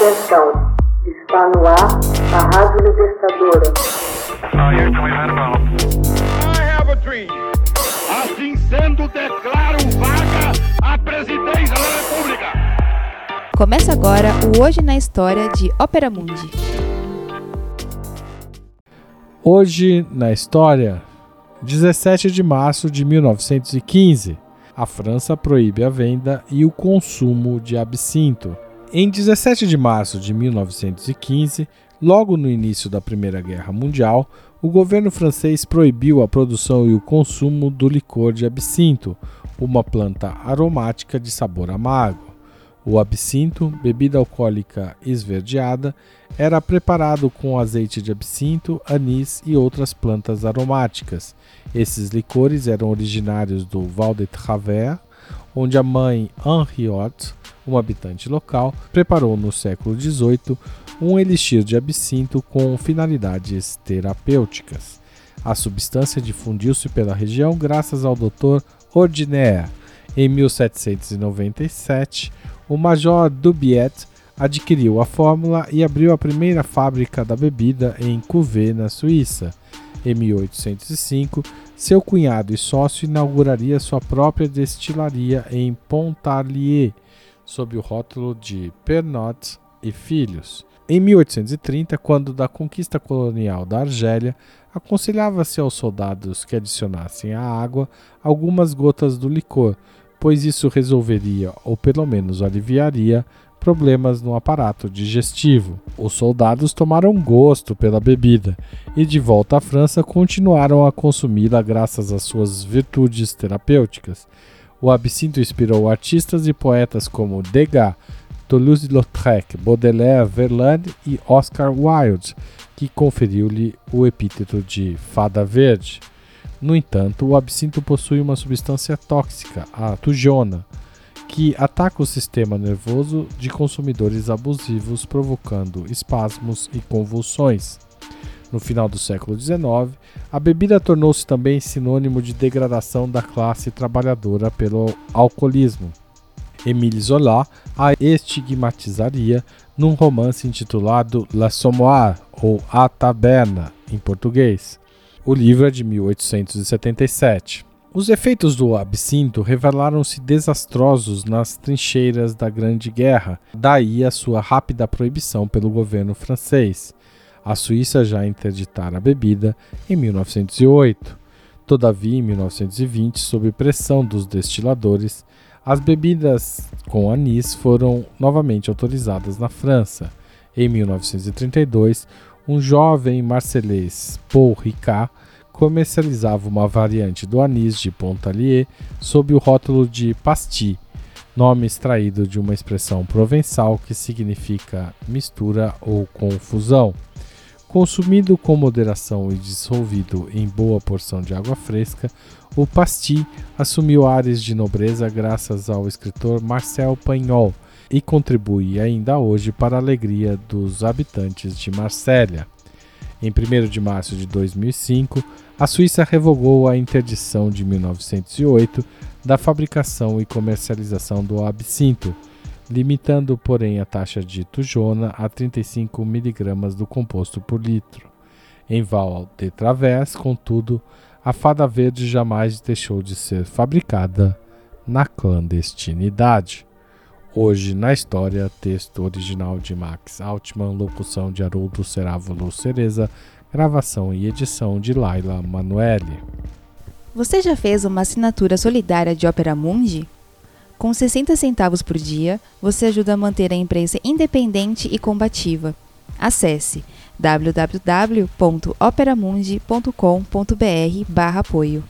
Atenção, está no ar a Rádio Libertadora. Assim sendo, declaro vaga a presidência da República. Começa agora o Hoje na História de Ópera Mundi. Hoje na História, 17 de março de 1915, a França proíbe a venda e o consumo de absinto. Em 17 de março de 1915, logo no início da Primeira Guerra Mundial, o governo francês proibiu a produção e o consumo do licor de absinto, uma planta aromática de sabor amargo. O absinto, bebida alcoólica esverdeada, era preparado com azeite de absinto, anis e outras plantas aromáticas. Esses licores eram originários do Val de Travers, onde a mãe Henriot um habitante local, preparou no século XVIII um elixir de absinto com finalidades terapêuticas. A substância difundiu-se pela região graças ao Dr. Ordinaire. Em 1797, o Major Dubiet adquiriu a fórmula e abriu a primeira fábrica da bebida em Couvet, na Suíça. Em 1805, seu cunhado e sócio inauguraria sua própria destilaria em Pontarlier, sob o rótulo de Pernod e Filhos. Em 1830, quando da conquista colonial da Argélia, aconselhava-se aos soldados que adicionassem à água algumas gotas do licor, pois isso resolveria, ou pelo menos aliviaria, problemas no aparato digestivo. Os soldados tomaram gosto pela bebida e, de volta à França, continuaram a consumi-la graças às suas virtudes terapêuticas. O absinto inspirou artistas e poetas como Degas, Toulouse-Lautrec, Baudelaire, Verlaine e Oscar Wilde, que conferiu-lhe o epíteto de Fada Verde. No entanto, o absinto possui uma substância tóxica, a tujona, que ataca o sistema nervoso de consumidores abusivos, provocando espasmos e convulsões. No final do século XIX, a bebida tornou-se também sinônimo de degradação da classe trabalhadora pelo alcoolismo. Émile Zola a estigmatizaria num romance intitulado La Sommoire, ou A Taberna, em português. O livro é de 1877. Os efeitos do absinto revelaram-se desastrosos nas trincheiras da Grande Guerra, daí a sua rápida proibição pelo governo francês. A Suíça já interditara a bebida em 1908. Todavia, em 1920, sob pressão dos destiladores, as bebidas com anis foram novamente autorizadas na França. Em 1932, um jovem marcelês, Paul Ricard, comercializava uma variante do anis de Pontalier sob o rótulo de pastis, nome extraído de uma expressão provençal que significa mistura ou confusão. Consumido com moderação e dissolvido em boa porção de água fresca, o pastis assumiu ares de nobreza graças ao escritor Marcel Pagnol e contribui ainda hoje para a alegria dos habitantes de Marsella. Em 1 de março de 2005, a Suíça revogou a interdição de 1908 da fabricação e comercialização do absinto, limitando, porém, a taxa de tujona a 35 mg do composto por litro. Em Val de Travers, contudo, a fada verde jamais deixou de ser fabricada na clandestinidade. Hoje na história, texto original de Max Altman, locução de Haroldo Cerávulo Cereza, gravação e edição de Laila Manuelle. Você já fez uma assinatura solidária de Opera Mundi? Com 60 centavos por dia, você ajuda a manter a imprensa independente e combativa. Acesse www.operamundi.com.br/apoio.